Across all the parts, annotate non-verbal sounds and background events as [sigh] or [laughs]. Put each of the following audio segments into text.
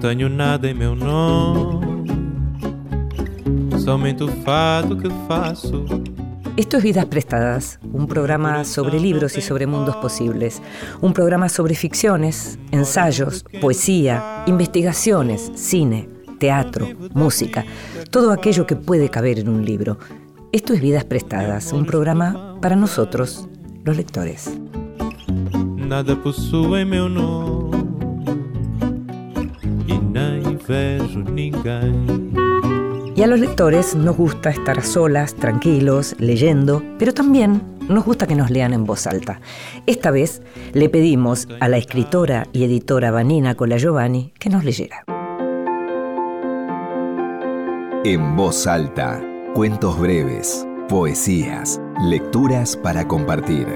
tenho nada em meu nome, somente o fato que faço. Esto es Vidas Prestadas, un programa sobre libros y sobre mundos posibles, un programa sobre ficciones, ensayos, poesía, investigaciones, cine, teatro, música, todo aquello que puede caber en un libro. Esto es Vidas Prestadas, un programa para nosotros, los lectores. Nada nome y a los lectores nos gusta estar a solas, tranquilos, leyendo, pero también nos gusta que nos lean en voz alta. Esta vez le pedimos a la escritora y editora Vanina Cola Giovanni que nos leyera. En voz alta, cuentos breves, poesías, lecturas para compartir.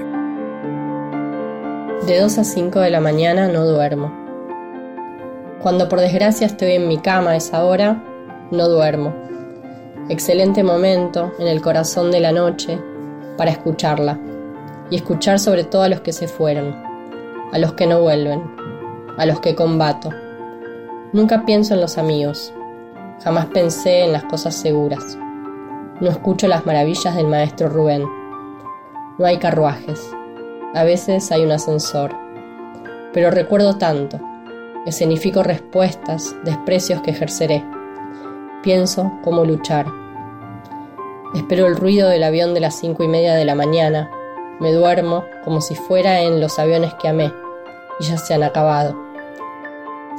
De 2 a 5 de la mañana no duermo. Cuando por desgracia estoy en mi cama a esa hora, no duermo. Excelente momento en el corazón de la noche para escucharla y escuchar sobre todo a los que se fueron, a los que no vuelven, a los que combato. Nunca pienso en los amigos, jamás pensé en las cosas seguras. No escucho las maravillas del maestro Rubén. No hay carruajes, a veces hay un ascensor, pero recuerdo tanto Escenifico respuestas, desprecios que ejerceré. Pienso cómo luchar. Espero el ruido del avión de las cinco y media de la mañana. Me duermo como si fuera en los aviones que amé y ya se han acabado.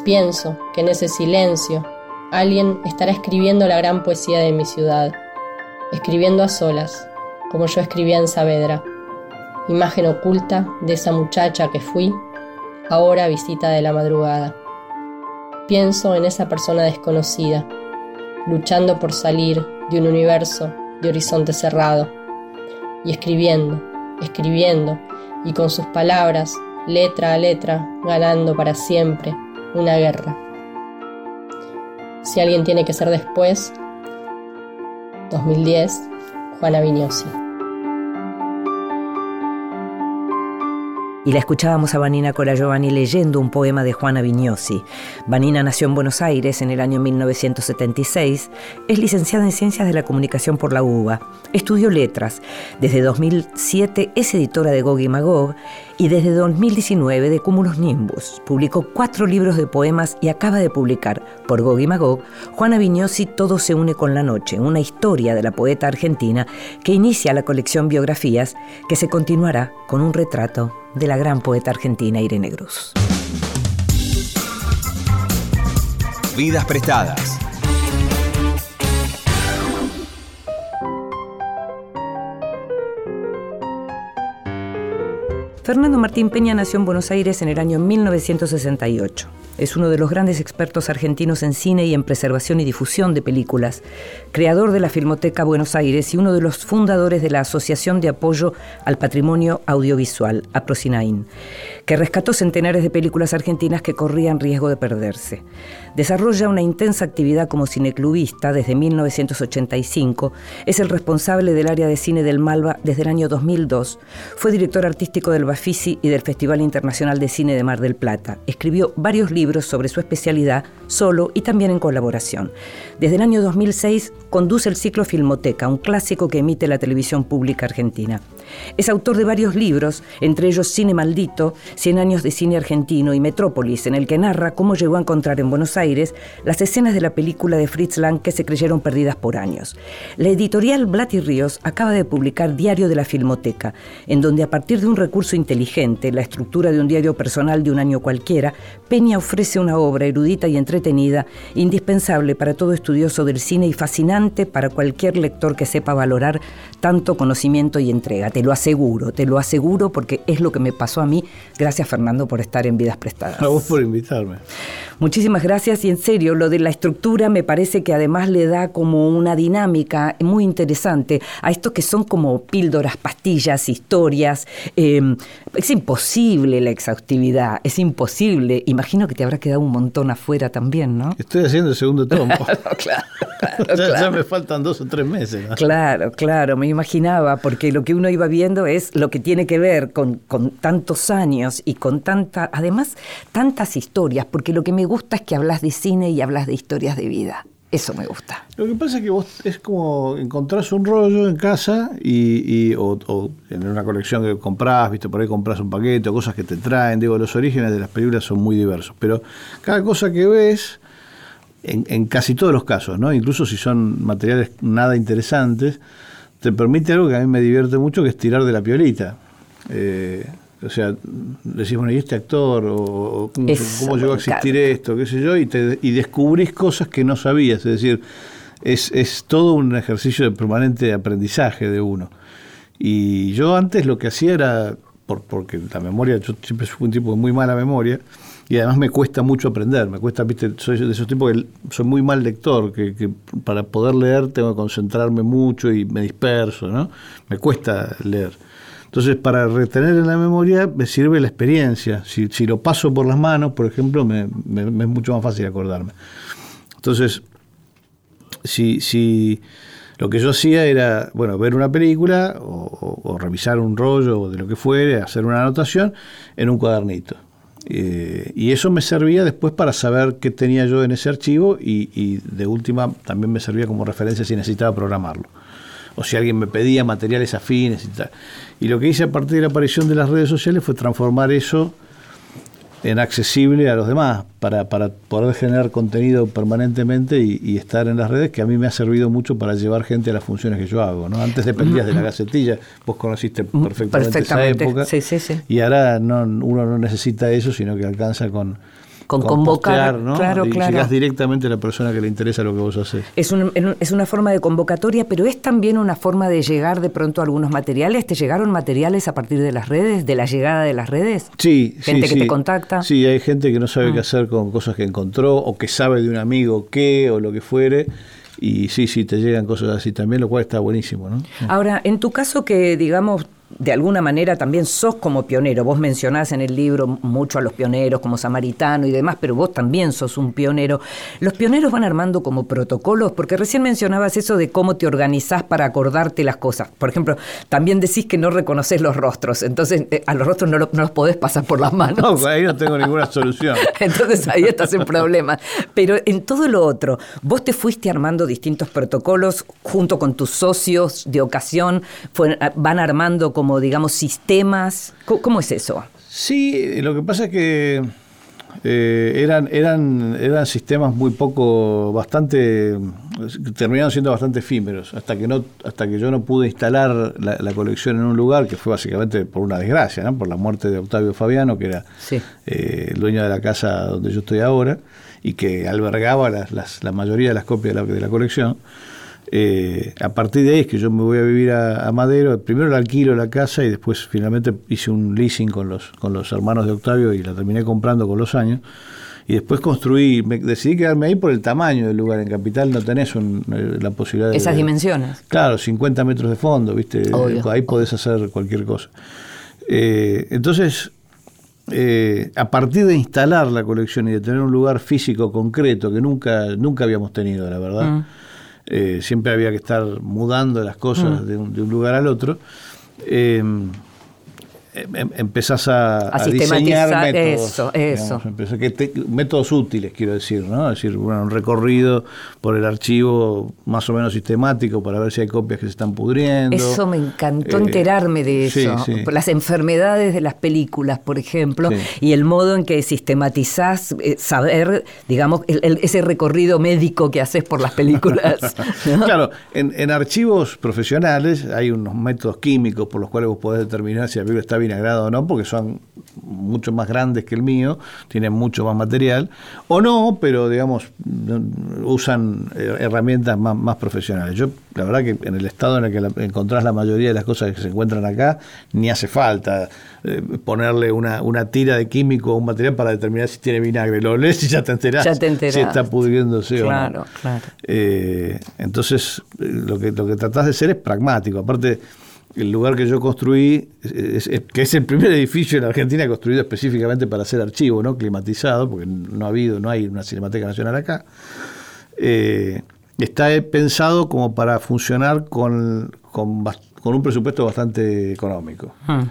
Pienso que en ese silencio alguien estará escribiendo la gran poesía de mi ciudad, escribiendo a solas, como yo escribía en Saavedra, imagen oculta de esa muchacha que fui ahora visita de la madrugada. Pienso en esa persona desconocida, luchando por salir de un universo de horizonte cerrado, y escribiendo, escribiendo, y con sus palabras, letra a letra, ganando para siempre una guerra. Si alguien tiene que ser después, 2010, Juana Vignosi. Y la escuchábamos a Vanina Cora Giovanni leyendo un poema de Juana Vignosi. Vanina nació en Buenos Aires en el año 1976, es licenciada en Ciencias de la Comunicación por la UBA, estudió letras, desde 2007 es editora de Gog y Magog y desde 2019 de Cúmulos Nimbus. Publicó cuatro libros de poemas y acaba de publicar, por Gog y Magog, Juana Vignosi Todo se une con la noche, una historia de la poeta argentina que inicia la colección Biografías que se continuará con un retrato de la gran poeta argentina Irene Cruz. Vidas prestadas. Fernando Martín Peña nació en Buenos Aires en el año 1968. Es uno de los grandes expertos argentinos en cine y en preservación y difusión de películas, creador de la Filmoteca Buenos Aires y uno de los fundadores de la Asociación de Apoyo al Patrimonio Audiovisual, APROCINAIN, que rescató centenares de películas argentinas que corrían riesgo de perderse. Desarrolla una intensa actividad como cineclubista desde 1985, es el responsable del área de cine del Malva desde el año 2002, fue director artístico del Bafisi y del Festival Internacional de Cine de Mar del Plata. Escribió varios libros sobre su especialidad, solo y también en colaboración. Desde el año 2006 conduce el ciclo Filmoteca, un clásico que emite la televisión pública argentina. Es autor de varios libros, entre ellos Cine Maldito, Cien años de cine argentino y Metrópolis, en el que narra cómo llegó a encontrar en Buenos Aires las escenas de la película de Fritz Lang que se creyeron perdidas por años. La editorial Blat y Ríos acaba de publicar Diario de la Filmoteca, en donde a partir de un recurso inteligente, la estructura de un diario personal de un año cualquiera, Peña ofrece una obra erudita y entretenida, indispensable para todo estudioso del cine y fascinante para cualquier lector que sepa valorar tanto conocimiento y entrega. Te lo aseguro, te lo aseguro porque es lo que me pasó a mí. Gracias Fernando por estar en Vidas Prestadas. A vos por invitarme. Muchísimas gracias y en serio, lo de la estructura me parece que además le da como una dinámica muy interesante a estos que son como píldoras, pastillas, historias. Em, es imposible la exhaustividad, es imposible. Imagino que te habrá quedado un montón afuera también, ¿no? Estoy haciendo el segundo tomo. [laughs] [laughs] claro, ya, ya, me faltan dos o tres meses. ¿no? Claro, claro, me imaginaba, porque lo que uno iba viendo es lo que tiene que ver con, con tantos años y con tanta, además, tantas historias, porque lo que me gusta es que hablas de cine y hablas de historias de vida. Eso me gusta. Lo que pasa es que vos es como encontrás un rollo en casa y, o, en una colección que comprás, viste, por ahí compras un paquete o cosas que te traen. Digo, los orígenes de las películas son muy diversos, pero cada cosa que ves, en, en casi todos los casos, ¿no? Incluso si son materiales nada interesantes, te permite algo que a mí me divierte mucho, que es tirar de la piolita. Eh, o sea, decís, bueno, ¿y este actor? ¿O cómo, llegó a existir esto? ¿Qué sé yo? Y, te, y descubrís cosas que no sabías. Es decir, es, es todo un ejercicio de permanente aprendizaje de uno. Y yo antes lo que hacía era, por, porque la memoria, yo siempre fui un tipo de muy mala memoria, y además me cuesta mucho aprender, me cuesta, viste, soy de esos tipos que soy muy mal lector, que, que, para poder leer tengo que concentrarme mucho y me disperso, ¿no? Me cuesta leer. Entonces, para retener en la memoria me sirve la experiencia. Si, si lo paso por las manos, por ejemplo, me, es mucho más fácil acordarme. Entonces, si, si lo que yo hacía era, bueno, ver una película o revisar un rollo o de lo que fuere, hacer una anotación en un cuadernito. Eh, y eso me servía después para saber qué tenía yo en ese archivo y, y, de última también me servía como referencia si necesitaba programarlo. O si alguien me pedía materiales afines y tal. Y lo que hice a partir de la aparición de las redes sociales fue transformar eso en accesible a los demás, para, para poder generar contenido permanentemente y, y, estar en las redes, que a mí me ha servido mucho para llevar gente a las funciones que yo hago. ¿no? Antes dependías de la gacetilla, vos conociste perfectamente, perfectamente. esa época, sí, sí, sí. y ahora no, uno no necesita eso, sino que alcanza con con, con convocar, ¿no? claro, y claro. llegás directamente a la persona que le interesa lo que vos haces. Es, un, es una forma de convocatoria, pero es también una forma de llegar de pronto a algunos materiales. ¿Te llegaron materiales a partir de las redes, de la llegada de las redes? Sí, gente sí, que sí. te contacta. Sí, hay gente que no sabe mm. qué hacer con cosas que encontró o que sabe de un amigo qué o lo que fuere. Y sí, sí, te llegan cosas así también, lo cual está buenísimo, ¿no? Ahora, en tu caso que, digamos, de alguna manera también sos como pionero. Vos mencionás en el libro mucho a los pioneros como Samaritano y demás, pero vos también sos un pionero. Los pioneros van armando como protocolos, porque recién mencionabas eso de cómo te organizás para acordarte las cosas. Por ejemplo, también decís que no reconoces los rostros, entonces eh, a los rostros no, lo, no, los podés pasar por las [laughs] manos. No, ahí no tengo ninguna solución. [laughs] entonces ahí estás en problemas. Pero en todo lo otro, vos te fuiste armando distintos protocolos junto con tus socios de ocasión, fue, van armando como como, digamos, sistemas? ¿Cómo, cómo es eso? Sí, lo que pasa es que eh, eran, eran, eran sistemas muy poco, bastante, terminaron siendo bastante efímeros, hasta que, no, hasta que yo no pude instalar la, la colección en un lugar, que fue básicamente por una desgracia, ¿no? por la muerte de Octavio Fabiano, que era sí. eh, el dueño de la casa donde yo estoy ahora, y que albergaba las, las, la mayoría de las copias de la, de la colección. Eh, a partir de ahí es que yo me voy a vivir a, a, Madero. Primero la alquilo la casa y después finalmente hice un leasing con los, con los hermanos de Octavio y la terminé comprando con los años. Y después construí, me, decidí quedarme ahí por el tamaño del lugar. En Capital no tenés un, eh, la posibilidad de... Esas dimensiones. Claro, 50 metros de fondo, ¿viste? Obvio. Ahí podés hacer cualquier cosa. Eh, entonces, eh, a partir de instalar la colección y de tener un lugar físico concreto que nunca, nunca habíamos tenido, la verdad. Mm eh, siempre había que estar mudando las cosas mm. de, un, de, un, lugar al otro. Eh, empezás a, a, a diseñar métodos, eso, eso. Digamos, que te, métodos útiles, quiero decir, ¿no? Es decir, bueno, un recorrido por el archivo más o menos sistemático para ver si hay copias que se están pudriendo. Eso me encantó eh, enterarme de eso. Sí, sí. Las enfermedades de las películas, por ejemplo, sí. y el modo en que sistematizás, eh, saber, digamos, el, el, ese recorrido médico que haces por las películas. [laughs] ¿no? Claro, en, en, archivos profesionales hay unos métodos químicos por los cuales vos podés determinar si la película está bien vinagrado o no, porque son mucho más grandes que el mío, tienen mucho más material, o no, pero digamos, usan eh, herramientas más, más profesionales. Yo, la verdad que en el estado en el que la- encontrás la mayoría de las cosas que se encuentran acá, ni hace falta eh, ponerle una, una tira de químico o un material para determinar si tiene vinagre. Lo lees y ya te enterás, Ya te enterás. si está pudriéndose o no. Claro, claro. Eh, entonces, lo que, lo que tratás de ser es pragmático. Aparte, el lugar que yo construí, es- es- que es el primer [laughs] edificio en Argentina construido específicamente para hacer archivo, ¿no? climatizado, porque no ha habido, no hay una Cinemateca Nacional acá. eh, está pensado como para funcionar con, con, un presupuesto bastante económico. Hmm.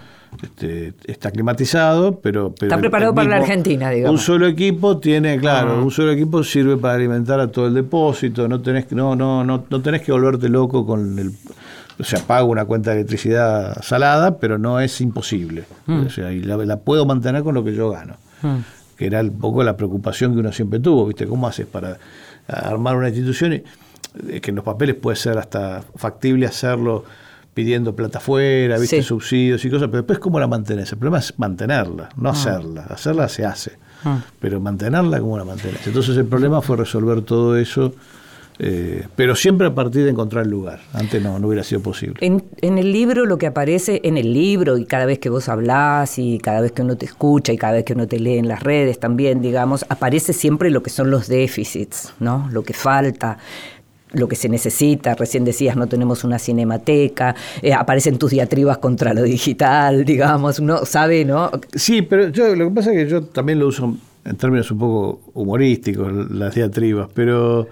Este, está climatizado, pero, pero Está preparado para la Argentina, digamos. Un solo equipo tiene, claro, Ah. un solo equipo sirve para alimentar a todo el depósito, no tenés que, no, no, no, no tenés que volverte loco con el o sea, pago una cuenta de electricidad salada, pero no es imposible. Mm. O sea, y la, la puedo mantener con lo que yo gano. Hmm. Que era un poco la preocupación que uno siempre tuvo, ¿viste? ¿Cómo haces para armar una institución? y- eh, que en los papeles puede ser hasta factible hacerlo pidiendo plata afuera, ¿viste? Sí. subsidios y cosas, pero después ¿cómo la mantenés? El problema es mantenerla, Ah. no hacerla. Hacerla se hace, pero mantenerla, ¿cómo la mantenés? Entonces el problema fue resolver todo eso, eh, pero siempre a partir de encontrar el lugar. Antes no, no hubiera sido posible. En, en el libro lo que aparece, en el libro y cada vez que vos hablás y cada vez que uno te escucha y cada vez que uno te lee en las redes también, digamos, aparece siempre lo que son los déficits, ¿no? Lo que falta lo que se necesita, recién decías, no tenemos una cinemateca, eh, aparecen tus diatribas contra lo digital, digamos, uno sabe, ¿no? Sí, pero yo lo que pasa es que yo también lo uso en términos un poco humorísticos, las diatribas, pero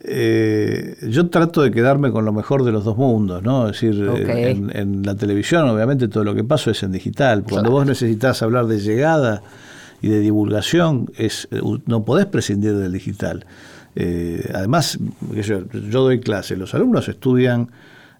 eh, yo trato de quedarme con lo mejor de los dos mundos, ¿no? Es decir, en, en la televisión obviamente todo lo que pasa es en digital. Cuando vos necesitas hablar de llegada y de divulgación, es, eh, no podés prescindir del digital. Eh, además, yo, yo doy clase, los alumnos estudian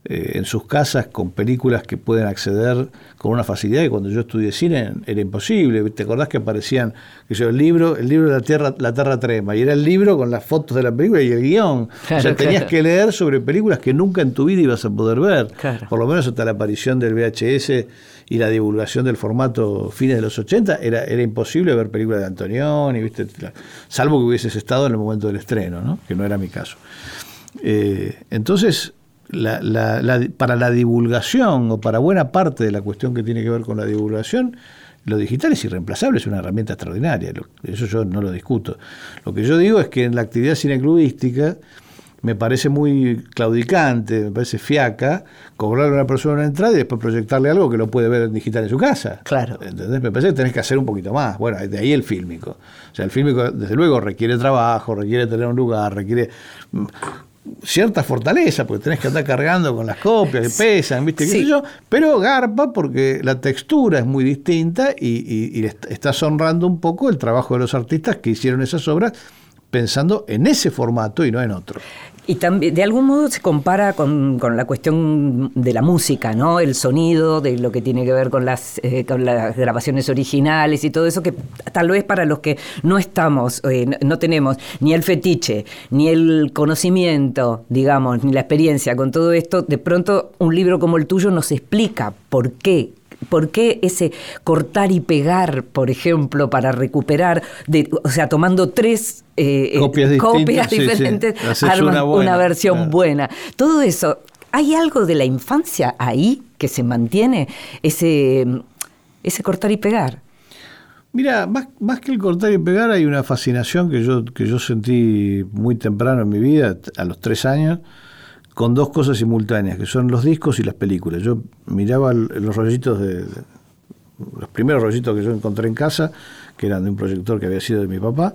eh, en sus casas con películas que pueden acceder con una facilidad que cuando yo estudié cine era imposible. ¿Te acordás que aparecían sé yo, el libro, el libro de la Tierra, la Tierra Trema? Y era el libro con las fotos de la película y el guion. o sea, tenías claro. que leer sobre películas que nunca en tu vida ibas a poder ver. Claro. Por lo menos hasta la aparición del VHS y la divulgación del formato fines de los 80, era, era imposible ver películas de Antonioni, ¿viste? salvo que hubieses estado en el momento del estreno, ¿no? que no era mi caso. Eh, entonces, la- la- la- para la divulgación o para buena parte de la cuestión que tiene que ver con la divulgación, lo digital es irreemplazable, es una herramienta extraordinaria, eso yo no lo discuto. Lo que yo digo es que en la actividad cineclubística me parece muy claudicante, me parece fiaca, cobrarle a una persona una entrada y después proyectarle algo que lo puede ver en digital en su casa. Claro. ¿Entendés? Me parece que tenés que hacer un poquito más. Bueno, de ahí el fílmico. O sea, el fílmico, desde luego, requiere trabajo, requiere tener un lugar, requiere cierta fortaleza, porque tenés que andar cargando con las copias que pesan, ¿viste? ¿Qué Sí. sé yo? Pero garpa porque la textura es muy distinta y, y- y estás honrando un poco el trabajo de los artistas que hicieron esas obras pensando en ese formato y no en otro. Y también, de algún modo se compara con, la cuestión de la música, ¿no? El sonido, de lo que tiene que ver con las, eh, con las grabaciones originales y todo eso, que tal vez para los que no estamos, eh, no tenemos ni el fetiche, ni el conocimiento, digamos, ni la experiencia con todo esto, de pronto un libro como el tuyo nos explica por qué ¿Por qué ese cortar y pegar, por ejemplo, para recuperar, de, o sea, tomando tres eh, eh, Copias sí, sí. diferentes, armas una versión claro. buena? Todo eso, ¿hay algo de la infancia ahí que se mantiene? Ese, ese cortar y pegar. Mira, más, más que el cortar y pegar, hay una fascinación que yo, que yo sentí muy temprano en mi vida, a los tres años, con dos cosas simultáneas, que son los discos y las películas. Yo miraba los rollitos de, de- los primeros rollitos que yo encontré en casa, que eran de un proyector que había sido de mi papá,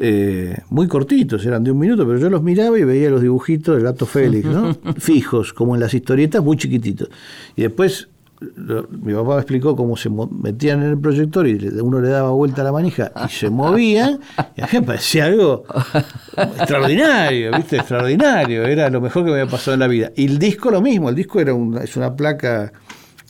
eh, muy cortitos, eran de un minuto, pero yo los miraba y veía los dibujitos del gato Félix, ¿no? [laughs] Fijos, como en las historietas, muy chiquititos. Y después lo- mi papá me explicó cómo se metían en el proyector y uno le daba vuelta a la manija y se movían, y a mí me parecía algo extraordinario, ¿viste? Extraordinario, era lo mejor que me había pasado en la vida. Y el disco lo mismo, el disco era una, es una placa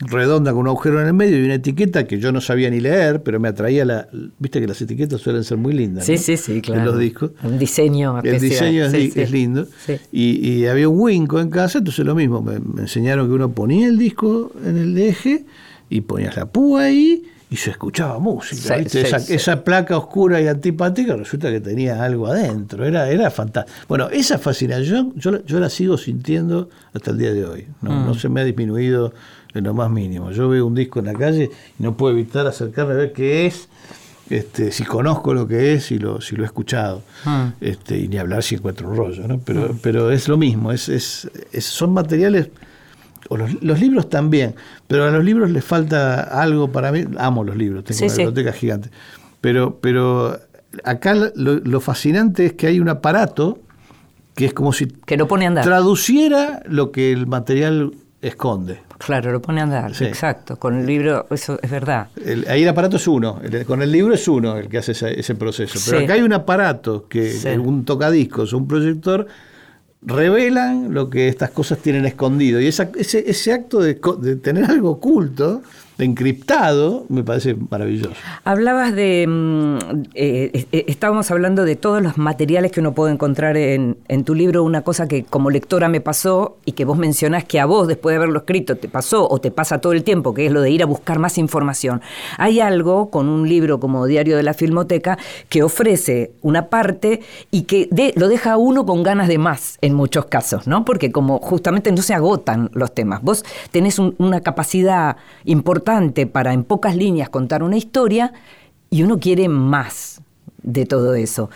redonda con un agujero en el medio y una etiqueta que yo no sabía ni leer, pero me atraía la... Viste que las etiquetas suelen ser muy lindas. Sí, ¿no? sí, sí, En claro. los discos. Un diseño El diseño es, Sí, li- sí. es lindo. Sí. Y, y había un Winco en casa, entonces lo mismo. Me, me enseñaron que uno ponía el disco en el eje y ponías la púa ahí y se escuchaba música. Sí, esa, sí. esa placa oscura y antipática resulta que tenía algo adentro. Era, era fantástico. Bueno, esa fascinación yo, la- yo la sigo sintiendo hasta el día de hoy. No, Mm. no se me ha disminuido en lo más mínimo. Yo veo un disco en la calle y no puedo evitar acercarme a ver qué es. Este, si conozco lo que es y lo, si lo he escuchado. Mm. Este, y ni hablar si encuentro un rollo, ¿no? Pero, pero es lo mismo, es, es, es- son materiales o los, los libros también, pero a los libros les falta algo para mí. Amo los libros, tengo Sí, una sí. biblioteca gigante. Pero, pero acá lo, lo fascinante es que hay un aparato que es como si Que lo pone a andar. traduciera lo que el material esconde. Claro, lo pone a andar, Sí. exacto. Con el libro, eso es verdad. El- ahí el aparato es uno, el- con el libro es uno el que hace ese, ese proceso. Pero Sí. acá hay un aparato, que Sí. un tocadiscos o un proyector, revelan lo que estas cosas tienen escondido. Y esa- ese, ese acto de, de tener algo oculto, encriptado, me parece maravilloso. Hablabas de. mm, eh, eh, estábamos hablando de todos los materiales que uno puede encontrar en, en tu libro. Una cosa que como lectora me pasó y que vos mencionás que a vos, después de haberlo escrito, te pasó o te pasa todo el tiempo, que es lo de ir a buscar más información. Hay algo con un libro como Diario de la Filmoteca que ofrece una parte y que lo deja a uno con ganas de más en muchos casos, ¿no? Porque como justamente no se agotan los temas. Vos tenés un- una capacidad importante para en pocas líneas contar una historia y uno quiere más de todo eso.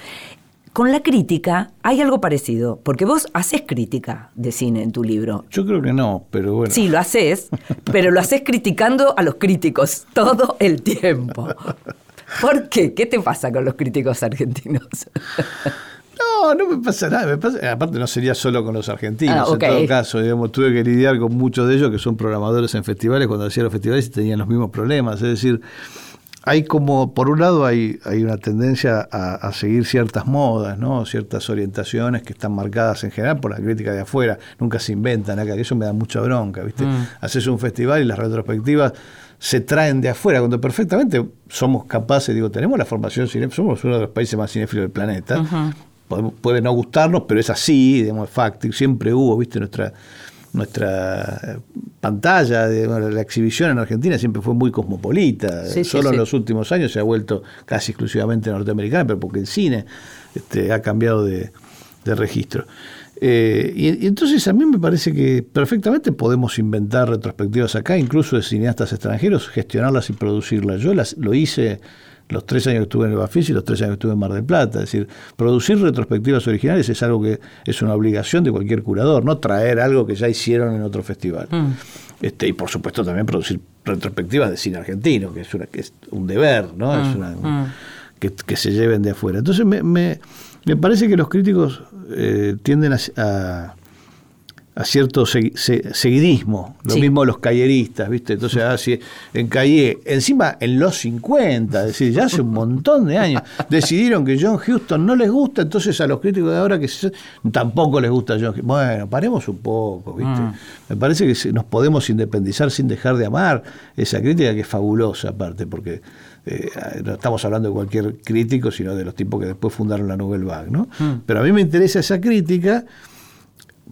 Con la crítica hay algo parecido, porque vos haces crítica de cine en tu libro. Yo creo que no, pero bueno. Sí, lo haces, [laughs] pero lo haces criticando a los críticos todo el tiempo. [laughs] ¿Por qué? ¿Qué te pasa con los críticos argentinos? [laughs] No, no me pasa nada. me pasa- aparte, no sería solo con los argentinos. Ah. En todo caso, digamos, tuve que lidiar con muchos de ellos que son programadores en festivales cuando hacía los festivales y tenían los mismos problemas. Es decir, hay como, por un lado, hay, hay una tendencia a, a seguir ciertas modas, ¿no? ciertas orientaciones que están marcadas en general por la crítica de afuera. Nunca se inventan acá, que eso me da mucha bronca. ¿viste? Haces un festival y las retrospectivas se traen de afuera, cuando perfectamente somos capaces, digo, tenemos la formación somos uno de los países más cinéfilos del planeta. Puede no gustarnos, pero es así, digamos, es. Siempre hubo, viste, nuestra nuestra eh, pantalla, la exhibición en Argentina siempre fue muy cosmopolita. Sí, sí, Solo sí. en los últimos años se ha vuelto casi exclusivamente norteamericana, pero porque el cine este, ha cambiado de, de registro. Eh, y, y entonces a mí me parece que perfectamente podemos inventar retrospectivas acá, incluso de cineastas extranjeros, gestionarlas y producirlas. Yo las, lo hice los tres años que estuve en el Bafis y los tres años que estuve en Mar del Plata. Es decir, producir retrospectivas originales es algo que es una obligación de cualquier curador, no traer algo que ya hicieron en otro festival. Este, y por supuesto también producir retrospectivas de cine argentino, que es, una, que es un deber, ¿no? Es una, que, que se lleven de afuera. Entonces me, me, me parece que los críticos eh, tienden a, a, a cierto segui- se- seguidismo, lo Sí. mismo los calleristas, ¿viste? Entonces, ah, si en Calle, encima en los 50, es decir, ya hace un montón de años, decidieron que John Huston no les gusta, entonces a los críticos de ahora que se- tampoco les gusta John Huston. Bueno, paremos un poco, ¿viste? Me parece que nos podemos independizar sin dejar de amar esa crítica que es fabulosa, aparte, porque eh, no estamos hablando de cualquier crítico, sino de los tipos que después fundaron la Nouvelle Vague, ¿no? Pero a mí me interesa esa crítica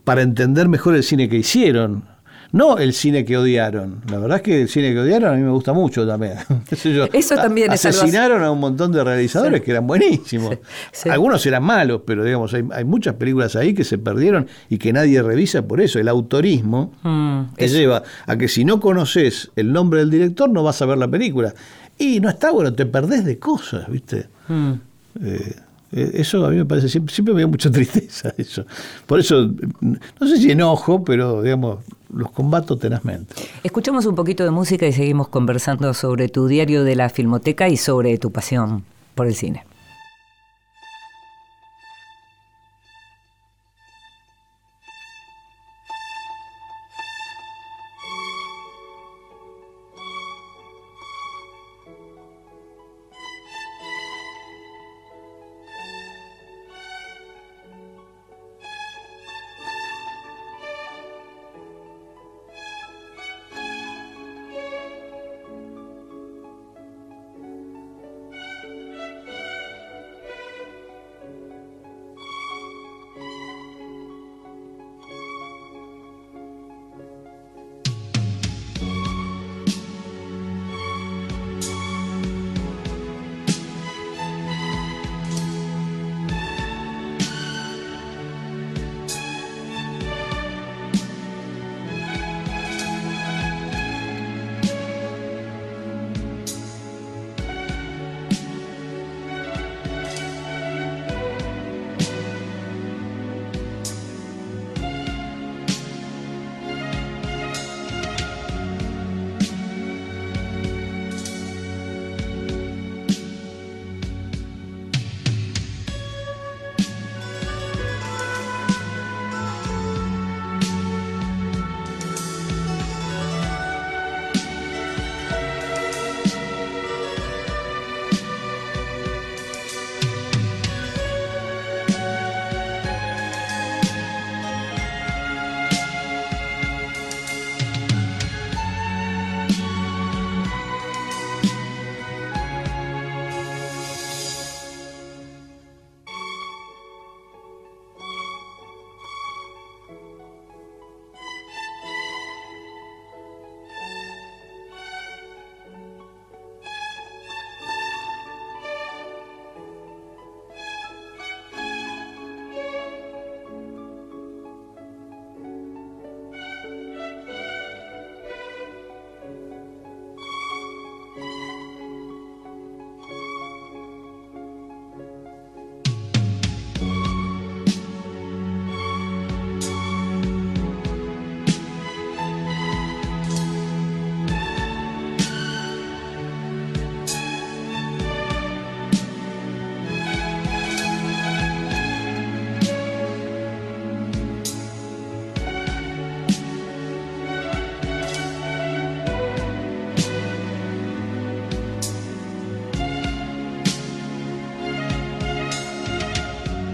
para entender mejor el cine que hicieron. No el cine que odiaron. La verdad es que el cine que odiaron a mí me gusta mucho también. [laughs] Yo. Eso también A- es algo Asesinaron a un montón de realizadores Sí. que eran buenísimos. [laughs] Sí. Algunos eran malos, pero digamos, hay, hay muchas películas ahí que se perdieron y que nadie revisa por eso. El autorismo Mm, te lleva a que si no conoces el nombre del director no vas a ver la película. Y no está bueno, te perdés de cosas, ¿viste? mm. Eh, eso a mí me parece, siempre, siempre me da mucha [laughs] tristeza eso. Por eso, no sé si enojo, pero digamos, los combato tenazmente. Escuchamos un poquito de música y seguimos conversando sobre tu diario de la Filmoteca y sobre tu pasión por el cine.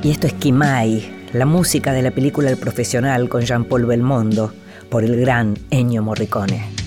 Y esto es Kimai, la música de la película El Profesional con Jean-Paul Belmondo, por el gran Ennio Morricone.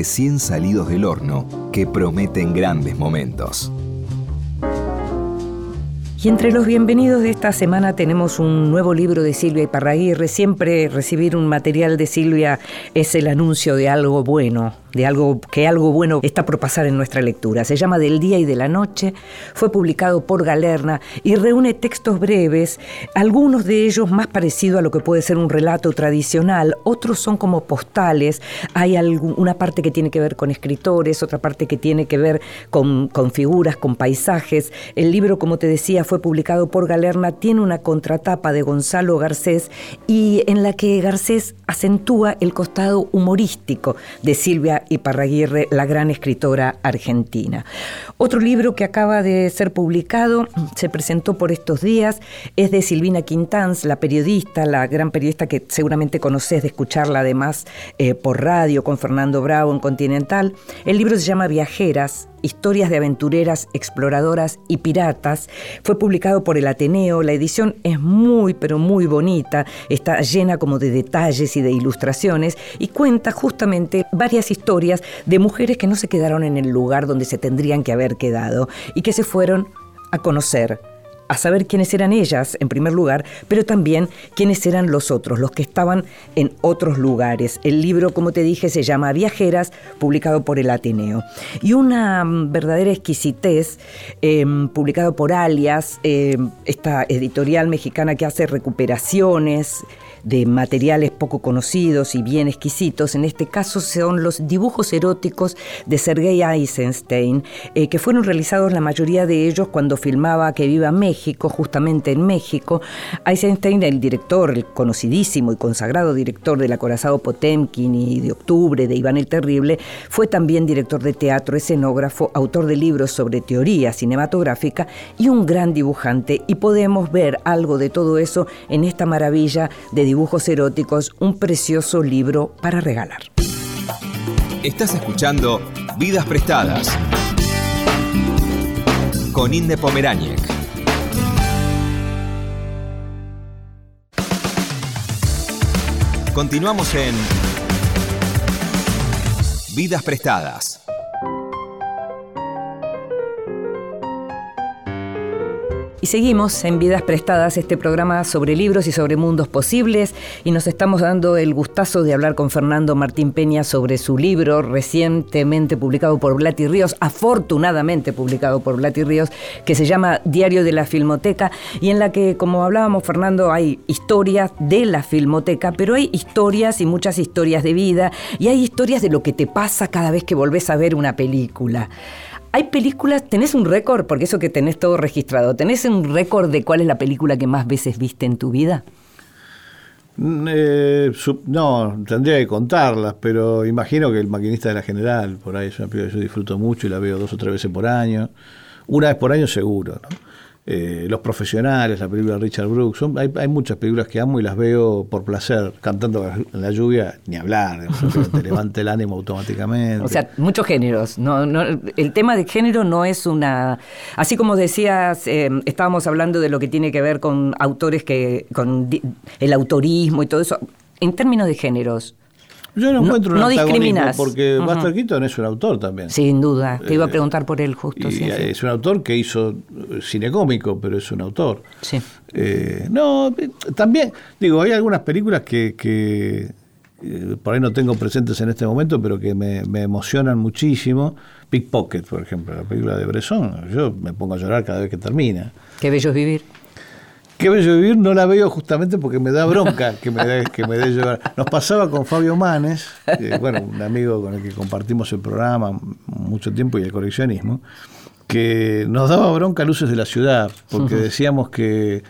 Recién salidos del horno que prometen grandes momentos. Y entre los bienvenidos de esta semana tenemos un nuevo libro de Silvia Iparraguirre. Siempre recibir un material de Silvia es el anuncio de algo bueno, de algo que algo bueno está por pasar en nuestra lectura. Se llama Del día y de la noche, fue publicado por Galerna y reúne textos breves, algunos de ellos más parecidos a lo que puede ser un relato tradicional, otros son como postales, hay una parte que tiene que ver con escritores, otra parte que tiene que ver con, con figuras, con paisajes. El libro, como te decía, fue publicado por Galerna, tiene una contratapa de Gonzalo Garcés y en la que Garcés acentúa el costado humorístico de Silvia y Parraguirre, la gran escritora argentina. Otro libro que acaba de ser publicado, se presentó por estos días, es de Silvina Quintanz, la periodista, la gran periodista que seguramente conoces de escucharla además eh, por radio con Fernando Bravo en Continental. El libro se llama Viajeras, Historias de aventureras, exploradoras y piratas. Fue publicado por el Ateneo. La edición es muy, pero muy bonita. Está llena como de detalles y de ilustraciones y cuenta justamente varias historias de mujeres que no se quedaron en el lugar donde se tendrían que haber quedado y que se fueron a conocer a saber quiénes eran ellas, en primer lugar, pero también quiénes eran los otros, los que estaban en otros lugares. El libro, como te dije, se llama Viajeras, publicado por el Ateneo. Y una mm, verdadera exquisitez, em, publicado por Alias, em, esta editorial mexicana que hace recuperaciones, de materiales poco conocidos y bien exquisitos. En este caso son los dibujos eróticos de Sergei Eisenstein, eh, que fueron realizados la mayoría de ellos cuando filmaba Que Viva México, justamente en México. Eisenstein, el director, el conocidísimo y consagrado director del acorazado Potemkin y de Octubre, de Iván el Terrible, fue también director de teatro, escenógrafo, autor de libros sobre teoría cinematográfica y un gran dibujante. Y podemos ver algo de todo eso en esta maravilla de dibujos eróticos, un precioso libro para regalar. Estás escuchando Vidas Prestadas con Inde Pomeráñez. Continuamos en Vidas Prestadas. Y seguimos en Vidas Prestadas, este programa sobre libros y sobre mundos posibles, y nos estamos dando el gustazo de hablar con Fernando Martín Peña sobre su libro recientemente publicado por Blati Ríos, afortunadamente publicado por Blati Ríos, que se llama Diario de la Filmoteca, y en la que, como hablábamos, Fernando, hay historias de la Filmoteca, pero hay historias y muchas historias de vida, y hay historias de lo que te pasa cada vez que volvés a ver una película. Hay películas, tenés un récord, porque eso que tenés todo registrado, ¿tenés un récord de cuál es la película que más veces viste en tu vida? Mm, eh, no, tendría que contarlas, pero imagino que El Maquinista de la General, por ahí es una película que yo disfruto mucho y la veo dos o tres veces por año. Una vez por año seguro, ¿no? Eh, Los Profesionales, la película de Richard Brooks. hay, muchas películas que amo y las veo por placer, cantando en la lluvia, ni hablar, [laughs] te levanta el ánimo automáticamente. O sea, muchos géneros. No, el tema de género no es una... Así como decías, eh, estábamos hablando de lo que tiene que ver con autores que... con el autorismo y todo eso. En términos de géneros, yo no encuentro un antagonismo porque Buster Keaton es un autor también. Sin duda, te iba a eh, preguntar por él justo. Es un autor que hizo eh, cine cómico, pero es un autor. Sí. Eh, no, también, digo, hay algunas películas que, por ahí no tengo presentes en este momento, pero que me, me emocionan muchísimo. Pickpocket, por ejemplo, la película de Bresson, yo me pongo a llorar cada vez que termina. Qué bello es vivir. Qué bello vivir no la veo justamente porque me da bronca que me dé que me dé llorar. Nos pasaba con Fabio Manes, bueno, un amigo con el que compartimos el programa mucho tiempo y el coleccionismo, que nos daba bronca luces de la ciudad, porque decíamos que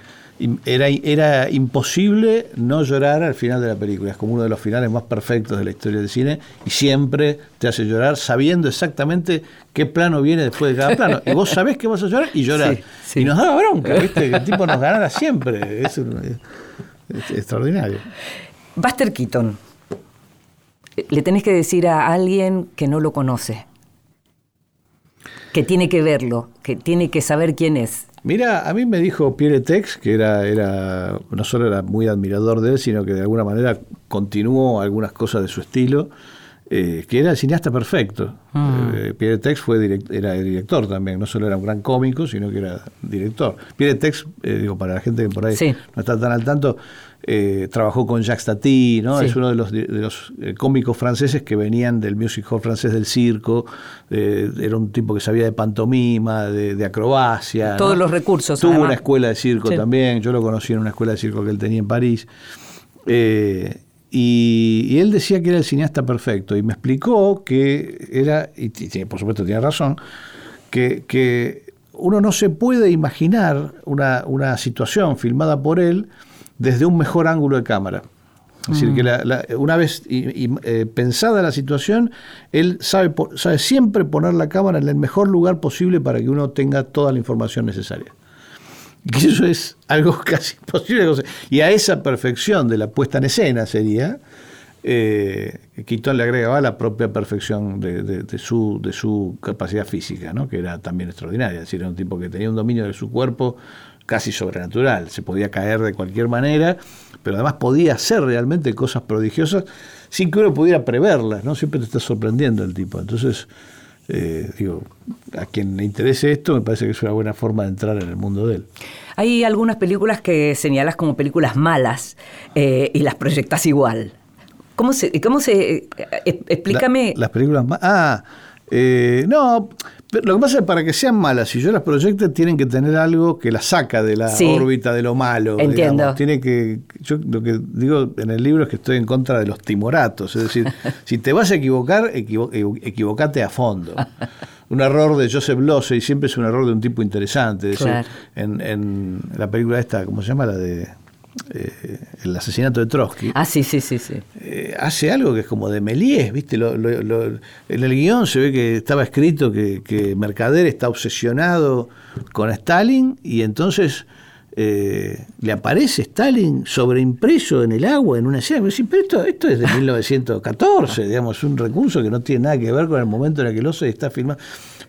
era, era imposible no llorar al final de la película. Es como uno de los finales más perfectos de la historia del cine y siempre te hace llorar sabiendo exactamente qué plano viene después de cada plano. Y vos [laughs] sabés que vas a llorar y llorar. Y nos daba bronca, ¿viste? Que el tipo nos ganara siempre. Es, es extraordinario. Buster Keaton. Le tenés que decir a alguien que no lo conoce, que tiene que verlo, que tiene que saber quién es. Mira, a mí me dijo Pierre Tex, que era, era, no solo era muy admirador de él, sino que de alguna manera continuó algunas cosas de su estilo, eh, que era el cineasta perfecto. Mm. Eh, Pierre Tex fue era director también, no solo era un gran cómico, sino que era director. Pierre Tex, eh, digo, para la gente que por ahí no está tan al tanto, eh, trabajó con Jacques Tati, ¿no? Es uno de los, de, los eh, cómicos franceses que venían del music hall francés del circo. era un tipo que sabía de pantomima, de, acrobacia. Todos los recursos. Tuvo una escuela de circo también. Yo lo conocí en una escuela de circo que él tenía en París. Eh, y, él decía que era el cineasta perfecto. Y me explicó que era, y, por supuesto tiene razón, que, que uno no se puede imaginar una, una situación filmada por él desde un mejor ángulo de cámara. Es decir, que mm. una vez eh, pensada la situación, él sabe, sabe siempre poner la cámara en el mejor lugar posible para que uno tenga toda la información necesaria. Y eso es algo [laughs] casi imposible. Y a esa perfección de la puesta en escena sería, eh, Quitón le agregaba la propia perfección de, su, de su capacidad física, ¿no? que era también extraordinaria. Es decir, era un tipo que tenía un dominio de su cuerpo casi sobrenatural, se podía caer de cualquier manera, pero además podía hacer realmente cosas prodigiosas sin que uno pudiera preverlas, ¿no? Siempre te está sorprendiendo el tipo. Entonces, eh, digo, a quien le interese esto, me parece que es una buena forma de entrar en el mundo de él. Hay algunas películas que señalas como películas malas eh, y las proyectas igual. ¿Cómo se, cómo se eh, explícame? las películas malas. Ah, no, lo que pasa es que para que sean malas, si yo las proyecto, tienen que tener algo que las saca de la órbita de lo malo. Entiendo. Tiene que, yo lo que digo en el libro es que estoy en contra de los timoratos. Es decir, [laughs] si te vas a equivocar, equivocate a fondo. Un error de Joseph Losey siempre es un error de un tipo interesante. en, en la película esta, ¿cómo se llama? La de eh, el asesinato de Trotsky. Ah, sí, sí, sí. sí. Eh, hace algo que es como de Méliès, ¿viste? en el guion se ve que estaba escrito que, Mercader está obsesionado con Stalin y entonces eh, le aparece Stalin sobreimpreso en el agua en una escena. Pero, esto, esto es de 1914, digamos, un recurso que no tiene nada que ver con el momento en el que el oso está filmado.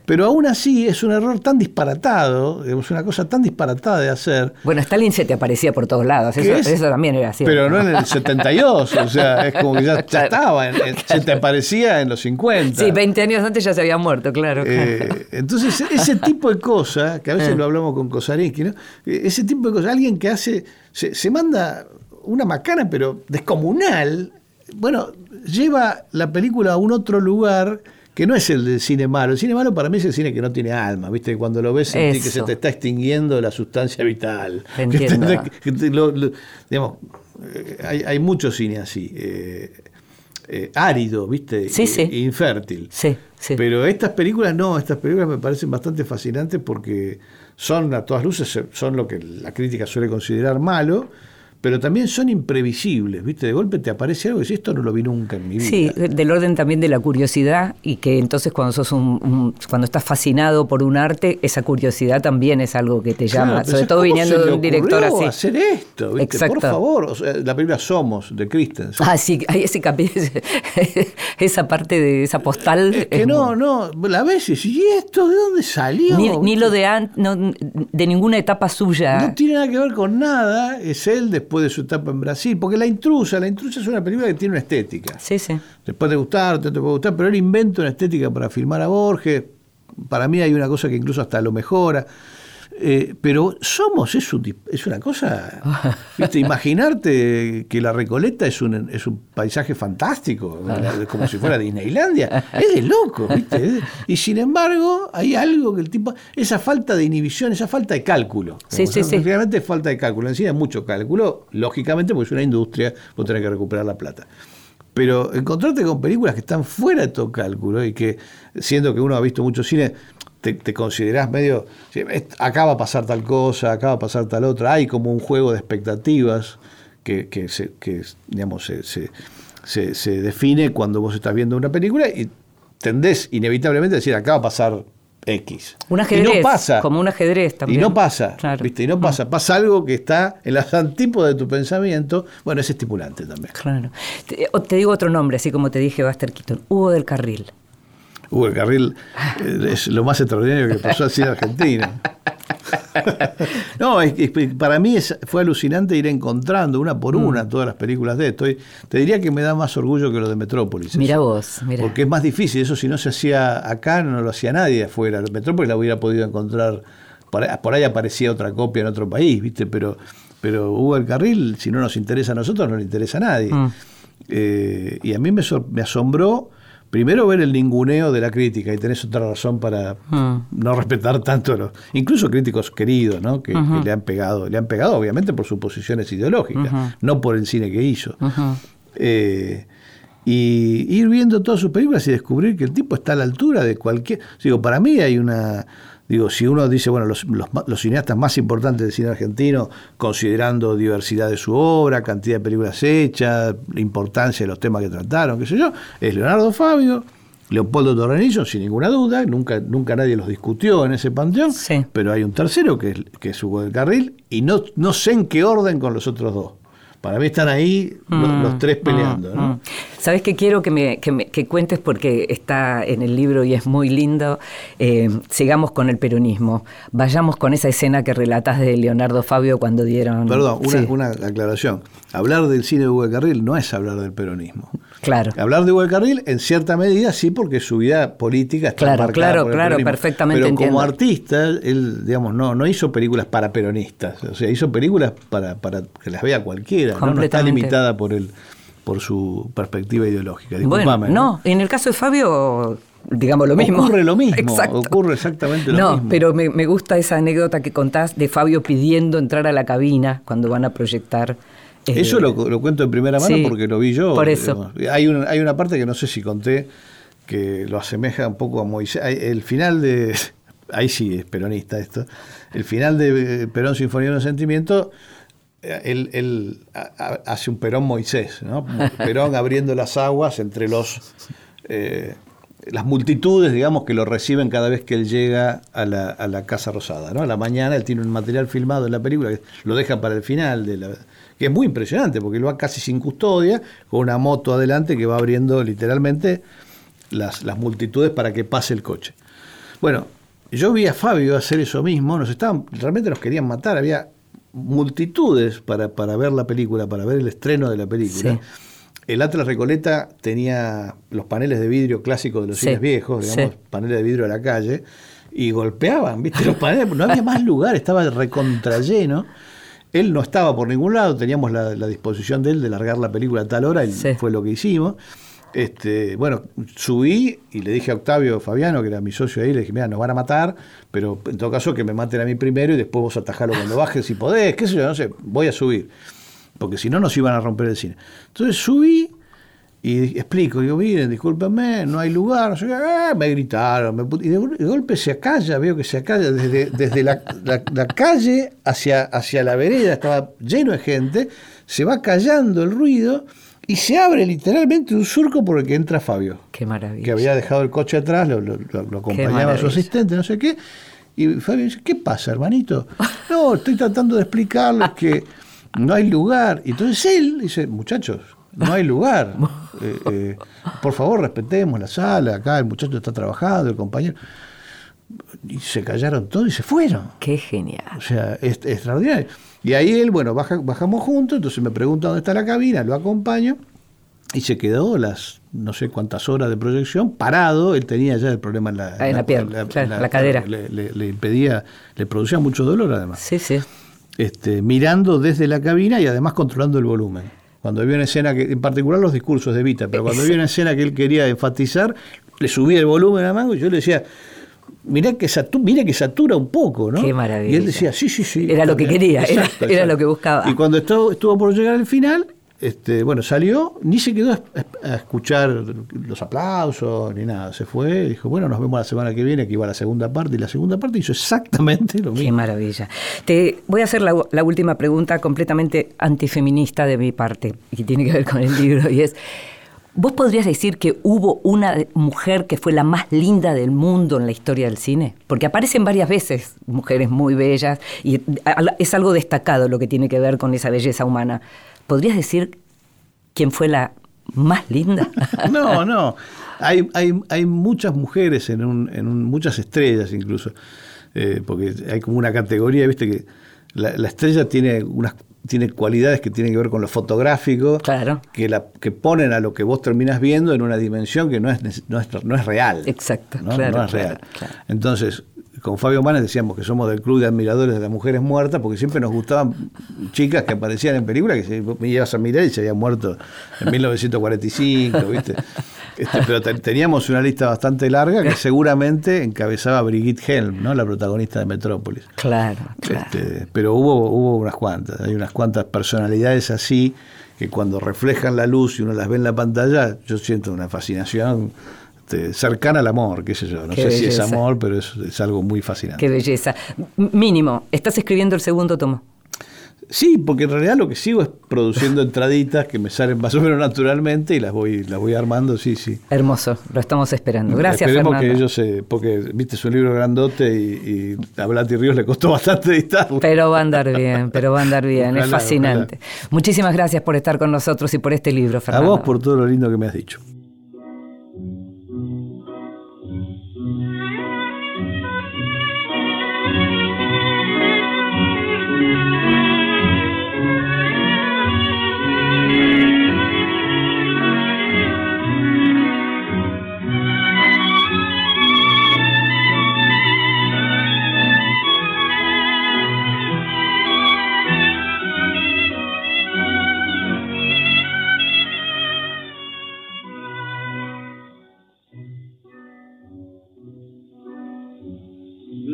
Pero aún así es un error tan disparatado, es una cosa tan disparatada de hacer. Bueno, Stalin se te aparecía por todos lados, eso, también era así. Pero no en el [laughs] 72, o sea, es como que ya, estaba, se te aparecía en los 50. Sí, 20 años antes ya se había muerto, claro. Eh, entonces, ese tipo de cosas, que a veces ah. lo hablamos con Kosarinski, ¿no? Eh, ese tipo de cosas, alguien que hace, se, se manda una macana, pero descomunal, bueno, lleva la película a un otro lugar que no es el del cine malo. El cine malo para mí es el cine que no tiene alma, ¿viste? Cuando lo ves que se te está extinguiendo la sustancia vital. [laughs] digamos, hay, hay, mucho cine así. Eh, eh, árido, ¿viste? Sí, sí. Infértil. Sí, sí. Pero estas películas no, estas películas me parecen bastante fascinantes porque son a todas luces, son lo que la crítica suele considerar malo, pero también son imprevisibles, ¿viste? De golpe te aparece algo y dices, esto no lo vi nunca en mi vida. Sí, del orden también de la curiosidad y que entonces cuando sos un, cuando estás fascinado por un arte, esa curiosidad también es algo que te llama, sobre todo viniendo de un director así. hacer esto, ¿viste? Exacto. Por favor, la película Somos de Christensen. Ah, sí, hay ese capítulo, [laughs] esa parte de esa postal. Es que no, no, la ves y ¿y esto de dónde salió? Ni, lo de, de ninguna etapa suya. No tiene nada que ver con nada, es él después después de su etapa en Brasil, porque La Intrusa, La Intrusa es una película que tiene una estética. Sí, sí. Después de gustar, te, te puede gustar, pero él inventa una estética para filmar a Borges. Para mí hay una cosa que incluso hasta lo mejora. Eh, pero Somos es, es una cosa, [laughs] ¿viste? imaginarte que la Recoleta es un, es un paisaje fantástico, como si fuera Disneylandia, es de loco, ¿viste? Y sin embargo, hay algo que el tipo, esa falta de inhibición, esa falta de cálculo. Sí, sí, sí. Realmente es falta de cálculo, en sí hay mucho cálculo, lógicamente porque es una industria, vos tenés que recuperar la plata. Pero encontrarte con películas que están fuera de todo cálculo y que, siendo que uno ha visto mucho cine, te, te considerás medio, acá va a pasar tal cosa, acá va a pasar tal otra, hay como un juego de expectativas que, que se, que, digamos, se, se- se- se define cuando vos estás viendo una película y tendés inevitablemente a decir, acá va a pasar X. Un y ajedrez, no pasa. como un ajedrez también. Y no pasa, Claro. ¿viste? Y no pasa. Pasa algo que está en las [laughs] antípodas de tu pensamiento. Bueno, es estimulante también. Claro. Te, te digo otro nombre, así como te dije Buster Keaton, Hugo del Carril. Hugo el Carril eh, es lo más extraordinario que pasó así en Argentina. no, es para mí es- fue alucinante ir encontrando una por Mm. una todas las películas de esto. Y te diría que me da más orgullo que lo de Metrópolis. Mira vos, mira. Porque es más difícil, eso si no se hacía acá, no lo hacía nadie afuera. Metrópolis la hubiera podido encontrar, por ahí, aparecía otra copia en otro país, ¿viste? Pero, pero Hugo el Carril, si no nos interesa a nosotros, no le interesa a nadie. Mm. Eh, y a mí me asombró, primero ver el ninguneo de la crítica, y tenés otra razón para Mm. no respetar tanto a los, incluso críticos queridos, ¿no? Que, que le han pegado, le han pegado obviamente por sus posiciones ideológicas, no por el cine que hizo. Eh, y ir viendo todas sus películas y descubrir que el tipo está a la altura de cualquier. Digo, para mí hay una. Digo, si uno dice, bueno, los, los cineastas más importantes del cine argentino, considerando diversidad de su obra, cantidad de películas hechas, la importancia de los temas que trataron, qué sé yo, es Leonardo Fabio, Leopoldo Torrenillo, sin ninguna duda, nunca, nunca nadie los discutió en ese panteón, Sí. pero hay un tercero que es, que es Hugo del Carril, y no, no sé en qué orden con los otros dos. Para mí están ahí los, Mm, los tres peleando, ¿no? Sabes que quiero que me, que me- que cuentes porque está en el libro y es muy lindo. Eh, sigamos con el peronismo. Vayamos con esa escena que relatas de Leonardo Fabio cuando dieron. Perdón, una, Sí, una aclaración. Hablar del cine de Hugo del Carril no es hablar del peronismo. Claro. Hablar de Hugo del Carril, en cierta medida, sí, porque su vida política está Claro, marcada claro, por el claro, peronismo. perfectamente Pero entiendo. como artista, él, digamos, no, no hizo películas para peronistas. O sea, hizo películas para, para que las vea cualquiera. ¿No? No está limitada por el por su perspectiva ideológica. Bueno, no, en el caso de Fabio, digamos lo mismo. Ocurre lo mismo, Exacto. ocurre exactamente lo no, mismo. pero me, me gusta esa anécdota que contás de Fabio pidiendo entrar a la cabina cuando van a proyectar. eh, Eso lo, lo cuento en primera mano sí, porque lo vi yo. por eso. digamos. Hay, una, hay una parte que no sé si conté que lo asemeja un poco a Moisés. El final de. [laughs] Ahí sí es peronista esto. El final de eh, Perón Sinfonía de un Sentimiento. Él, él ha- ha- hace un Perón Moisés, ¿no? Perón abriendo las aguas entre los eh, las multitudes, digamos, que lo reciben cada vez que él llega a la, a la Casa Rosada, ¿no? A la mañana él tiene un material filmado en la película que lo deja para el final, de la, que es muy impresionante, porque él va casi sin custodia, con una moto adelante que va abriendo literalmente las, las multitudes para que pase el coche. Bueno, yo vi a Fabio hacer eso mismo, nos estaban, realmente nos querían matar, había multitudes para, para ver la película, para ver el estreno de la película. Sí. El Atlas Recoleta tenía los paneles de vidrio clásicos de los Sí, cines viejos, digamos, sí. paneles de vidrio a la calle, y golpeaban, ¿viste? Los paneles, no había más lugar, estaba recontra lleno. Él no estaba por ningún lado, teníamos la, la disposición de él de largar la película a tal hora, y fue lo que hicimos. Este, bueno, subí y le dije a Octavio Fabiano, que era mi socio ahí, le dije, mira, nos van a matar, pero en todo caso que me maten a mí primero y después vos atajalo cuando bajes si podés, qué sé yo, no sé, voy a subir. Porque si no nos iban a romper el cine. Entonces subí y explico, digo, miren, discúlpenme, no hay lugar, ah, me gritaron, me y de, de golpe se acalla, veo que se acalla desde, desde la, la- la calle hacia, hacia la vereda, estaba lleno de gente, se va callando el ruido y se abre literalmente un surco por el que entra Fabio Qué maravilla. que había dejado el coche atrás, lo, lo- lo- lo acompañaba su maravilla. asistente, no sé qué. Y Fabio dice, ¿qué pasa, hermanito? [laughs] No, estoy tratando de explicarles que no hay lugar. Y entonces él dice, muchachos, no hay lugar. [laughs] Eh, eh, por favor, respetemos la sala, acá el muchacho está trabajando, el compañero. Y se callaron todos y se fueron. Qué genial. O sea, es, es extraordinario. Y ahí él, bueno, baja- bajamos juntos, entonces me pregunta dónde está la cabina, lo acompaño, y se quedó las no sé cuántas horas de proyección parado. Él tenía ya el problema en la, Ah, en la pierna, claro, la cadera. Le, le- le impedía, le producía mucho dolor además. Sí, sí. Este, mirando desde la cabina y además controlando el volumen. Cuando había una escena que, en particular los discursos de Vita, pero cuando había una escena que él quería enfatizar, le subía el volumen a Mango y yo le decía, mirá que, que satura un poco, ¿no? Qué maravilla. Y él decía, sí, sí, sí. Era lo que bien". quería, era- era lo que buscaba. Y cuando estuvo, estuvo por llegar al final, este, bueno, salió, ni se quedó a, a escuchar los aplausos ni nada. Se fue, dijo, bueno, nos vemos la semana que viene, que iba la segunda parte. Y la segunda parte hizo exactamente lo mismo. Qué maravilla. Te voy a hacer la, la última pregunta completamente antifeminista de mi parte, y tiene que ver con el libro, y es. ¿Vos podrías decir que hubo una mujer que fue la más linda del mundo en la historia del cine? Porque aparecen varias veces mujeres muy bellas y es algo destacado lo que tiene que ver con esa belleza humana. ¿Podrías decir quién fue la más linda? [laughs] no, no. Hay, hay, hay muchas mujeres, en, un, en un, muchas estrellas incluso, eh, porque hay como una categoría, viste que la, la estrella tiene unas tiene cualidades que tienen que ver con lo fotográfico, claro. que, la, que ponen a lo que vos terminás viendo en una dimensión que no es, no es, no es real. Exacto, ¿no? Claro, no es real. claro. Entonces, con Fabio Manes decíamos que somos del club de admiradores de las mujeres muertas, porque siempre nos gustaban chicas que aparecían en películas que se, me ibas a mirar y se habían muerto en 1945, ¿viste? Este, pero te, teníamos una lista bastante larga que seguramente encabezaba Brigitte Helm, ¿no? la protagonista de Metrópolis. Claro, claro. Este, pero hubo, hubo unas cuantas, hay unas cuantas personalidades así que cuando reflejan la luz y uno las ve en la pantalla, yo siento una fascinación este, cercana al amor, qué sé yo. No Qué sé si es amor, pero es, es algo muy fascinante. Qué belleza. Mínimo, estás escribiendo el segundo tomo. Sí, porque en realidad lo que sigo es produciendo [laughs] entraditas que me salen más o menos naturalmente y las voy, las voy armando, sí, sí. Hermoso, lo estamos esperando. Gracias, Esperemos Fernando. que ellos se. Porque, viste, es un libro grandote y, y a Blati Ríos le costó [laughs] bastante editarlo. Pero va a andar bien, pero va a andar bien, es Ojalá, fascinante. Muchísimas gracias por estar con nosotros y por este libro, a Fernando. vos por todo lo lindo que me has dicho.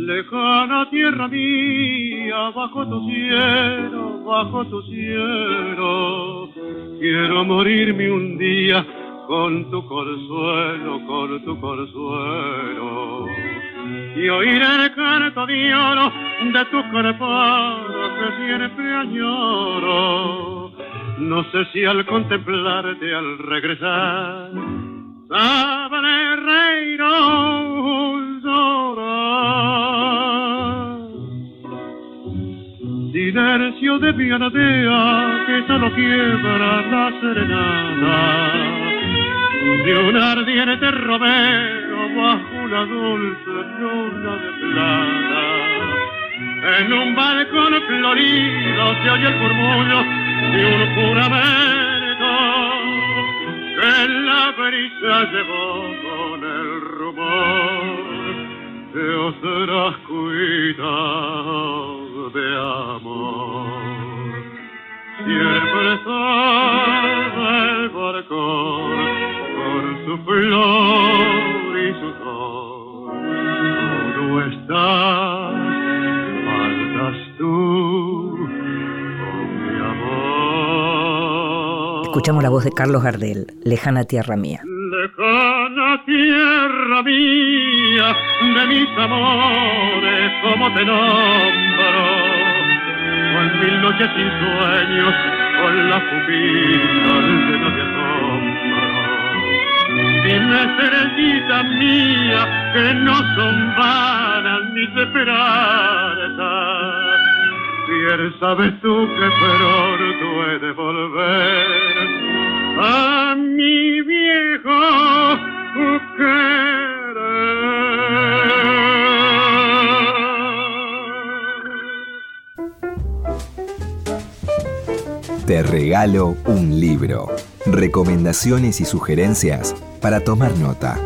Lejana tierra mía, bajo tu cielo, bajo tu cielo, quiero morirme un día con tu consuelo, con tu consuelo. Y oír el canto de oro de tu cuerpo que siempre añoro. No sé si al contemplarte, al regresar, sabré reír De mi anadea que solo quiebra la serenata de un ardiente romero bajo una dulce luna de plata. En un balcón florido se oye el murmullo de un juramento que la brisa llevó con el rumor de otras cuidas de amor. Siempre sabe el barcón con su flor y su sol. Tú estás, faltas tú, oh mi amor. Escuchamos la voz de Carlos Gardel, Lejana Tierra Mía. Lejana tierra mía, de mis amores, como te nombro, con mil noches sin sueños, con la pupila llena de asombro. Dime, estrellita mía, que no son vanas mis esperanzas. Bien sabes tú que pronto he de volver a mi viejo querer. Te regalo un libro. Recomendaciones y sugerencias para tomar nota.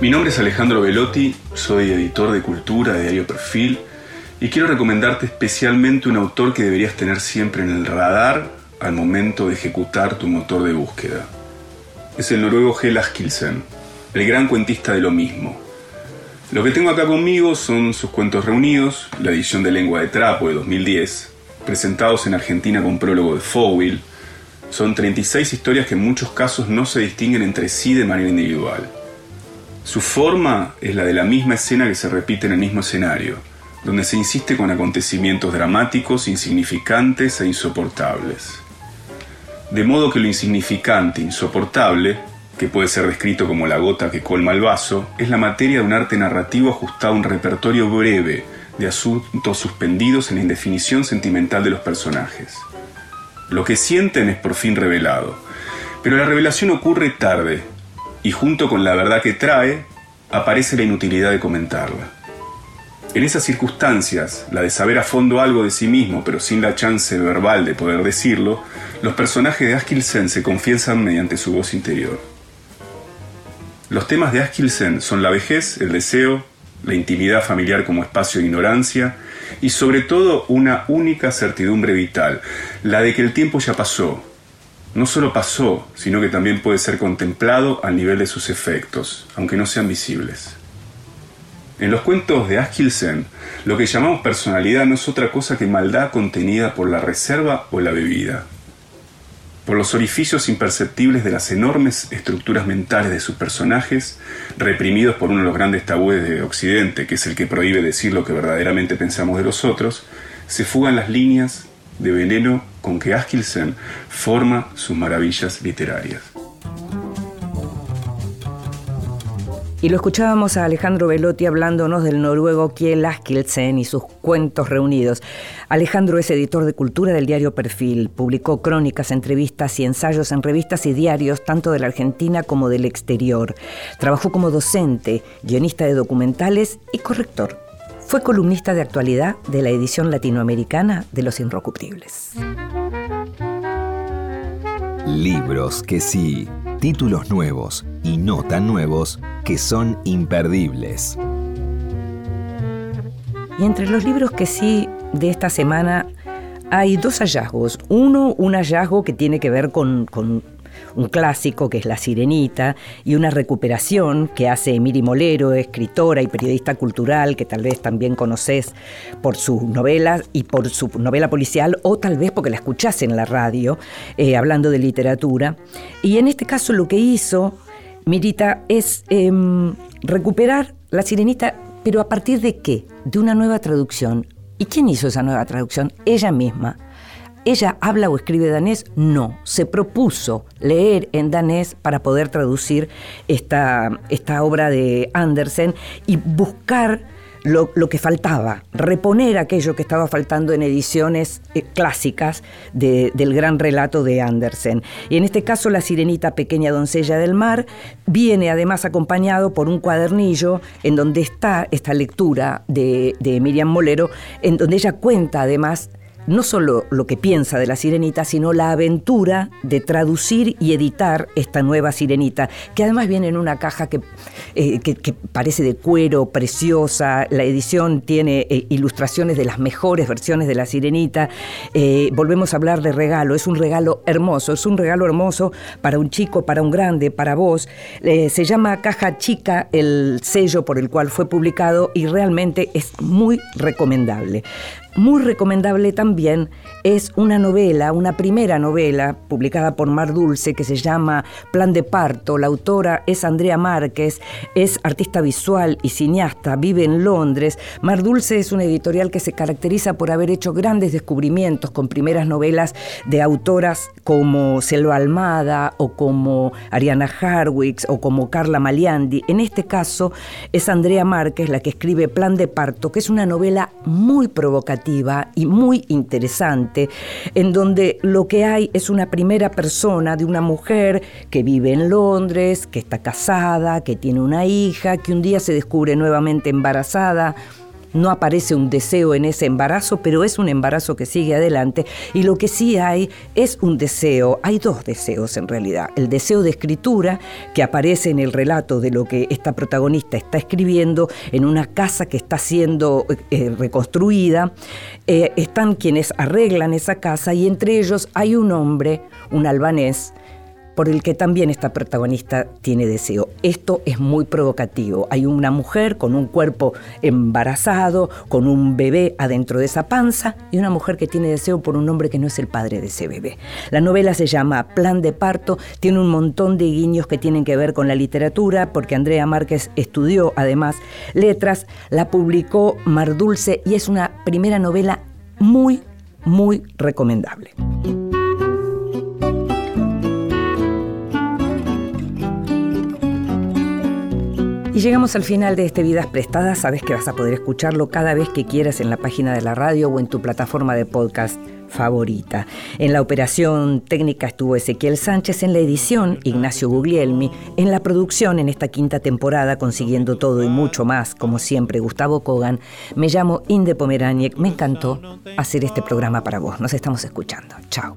Mi nombre es Alejandro Velotti, soy editor de cultura de Diario Perfil y quiero recomendarte especialmente un autor que deberías tener siempre en el radar al momento de ejecutar tu motor de búsqueda. Es el noruego Hela Skilsen, el gran cuentista de lo mismo. Lo que tengo acá conmigo son sus cuentos reunidos, la edición de Lengua de Trapo de 2010, presentados en Argentina con prólogo de Fowell. Son 36 historias que en muchos casos no se distinguen entre sí de manera individual. Su forma es la de la misma escena que se repite en el mismo escenario, donde se insiste con acontecimientos dramáticos, insignificantes e insoportables. De modo que lo insignificante, insoportable, que puede ser descrito como la gota que colma el vaso, es la materia de un arte narrativo ajustado a un repertorio breve de asuntos suspendidos en la indefinición sentimental de los personajes. Lo que sienten es por fin revelado, pero la revelación ocurre tarde, y junto con la verdad que trae, aparece la inutilidad de comentarla. En esas circunstancias, la de saber a fondo algo de sí mismo, pero sin la chance verbal de poder decirlo, los personajes de Askilsen se confiesan mediante su voz interior. Los temas de Askilsen son la vejez, el deseo, la intimidad familiar como espacio de ignorancia y sobre todo una única certidumbre vital, la de que el tiempo ya pasó. No solo pasó, sino que también puede ser contemplado al nivel de sus efectos, aunque no sean visibles. En los cuentos de Askilsen, lo que llamamos personalidad no es otra cosa que maldad contenida por la reserva o la bebida por los orificios imperceptibles de las enormes estructuras mentales de sus personajes, reprimidos por uno de los grandes tabúes de Occidente, que es el que prohíbe decir lo que verdaderamente pensamos de los otros, se fugan las líneas de veneno con que Askilsen forma sus maravillas literarias. Y lo escuchábamos a Alejandro Velotti hablándonos del noruego Kiel Askildsen y sus cuentos reunidos. Alejandro es editor de cultura del diario Perfil, publicó crónicas, entrevistas y ensayos en revistas y diarios tanto de la Argentina como del exterior. Trabajó como docente, guionista de documentales y corrector. Fue columnista de actualidad de la edición latinoamericana de Los Inrocuptibles. Libros que sí, títulos nuevos y no tan nuevos que son imperdibles. Y entre los libros que sí de esta semana hay dos hallazgos. Uno, un hallazgo que tiene que ver con, un clásico que es La Sirenita y una recuperación que hace Miri Molero, escritora y periodista cultural que tal vez también conoces por sus novelas y por su novela policial o tal vez porque la escuchás en la radio eh, hablando de literatura. Y en este caso lo que hizo Mirita es em, recuperar La Sirenita, pero a partir de qué? De una nueva traducción. ¿Y quién hizo esa nueva traducción? Ella misma. ¿Ella habla o escribe danés? No. Se propuso leer en danés para poder traducir esta, esta obra de Andersen y buscar lo, que faltaba, reponer aquello que estaba faltando en ediciones eh, clásicas del gran relato de Andersen. Y en este caso, La Sirenita Pequeña Doncella del Mar viene además acompañado por un cuadernillo en donde está esta lectura de, de Miriam Molero, en donde ella cuenta además no solo lo que piensa de la sirenita, sino la aventura de traducir y editar esta nueva sirenita, que además viene en una caja que, eh, parece de cuero, preciosa. La edición tiene eh, ilustraciones de las mejores versiones de la sirenita. Eh, volvemos a hablar de regalo, es un regalo hermoso, es un regalo hermoso para un chico, para un grande, para vos. se llama Caja Chica el sello por el cual fue publicado y realmente es muy recomendable. Muy recomendable también es una novela, una primera novela publicada por Mar Dulce que se llama Plan de Parto. La autora es Andrea Márquez, es artista visual y cineasta, vive en Londres. Mar Dulce es una editorial que se caracteriza por haber hecho grandes descubrimientos con primeras novelas de autoras como Selva Almada o como Ariana Harwicks o como Carla Maliandi. En este caso es Andrea Márquez la que escribe Plan de Parto, que es una novela muy provocativa y muy interesante, en donde lo que hay es una primera persona de una mujer que vive en Londres, que está casada, que tiene una hija, que un día se descubre nuevamente embarazada, no aparece un deseo en ese embarazo, pero es un embarazo que sigue adelante. Y lo que sí hay es un deseo, hay dos deseos en realidad. El deseo de escritura, que aparece en el relato de lo que esta protagonista está escribiendo en una casa que está siendo eh, reconstruida. Eh, están quienes arreglan esa casa y entre ellos hay un hombre, un albanés, por el que también esta protagonista tiene deseo. Esto es muy provocativo. Hay una mujer con un cuerpo embarazado, con un bebé adentro de esa panza y una mujer que tiene deseo por un hombre que no es el padre de ese bebé. La novela se llama Plan de parto, tiene un montón de guiños que tienen que ver con la literatura, porque Andrea Márquez estudió además letras, la publicó Mar Dulce y es una primera novela muy, muy recomendable. Y llegamos al final de este Vidas Prestadas. Sabes que vas a poder escucharlo cada vez que quieras en la página de la radio o en tu plataforma de podcast favorita. En la operación técnica estuvo Ezequiel Sánchez, en la edición Ignacio Guglielmi, en la producción en esta quinta temporada, consiguiendo todo y mucho más, como siempre, Gustavo Kogan. Me llamo Inde Pomeraniec, me encantó hacer este programa para vos. Nos estamos escuchando. Chao.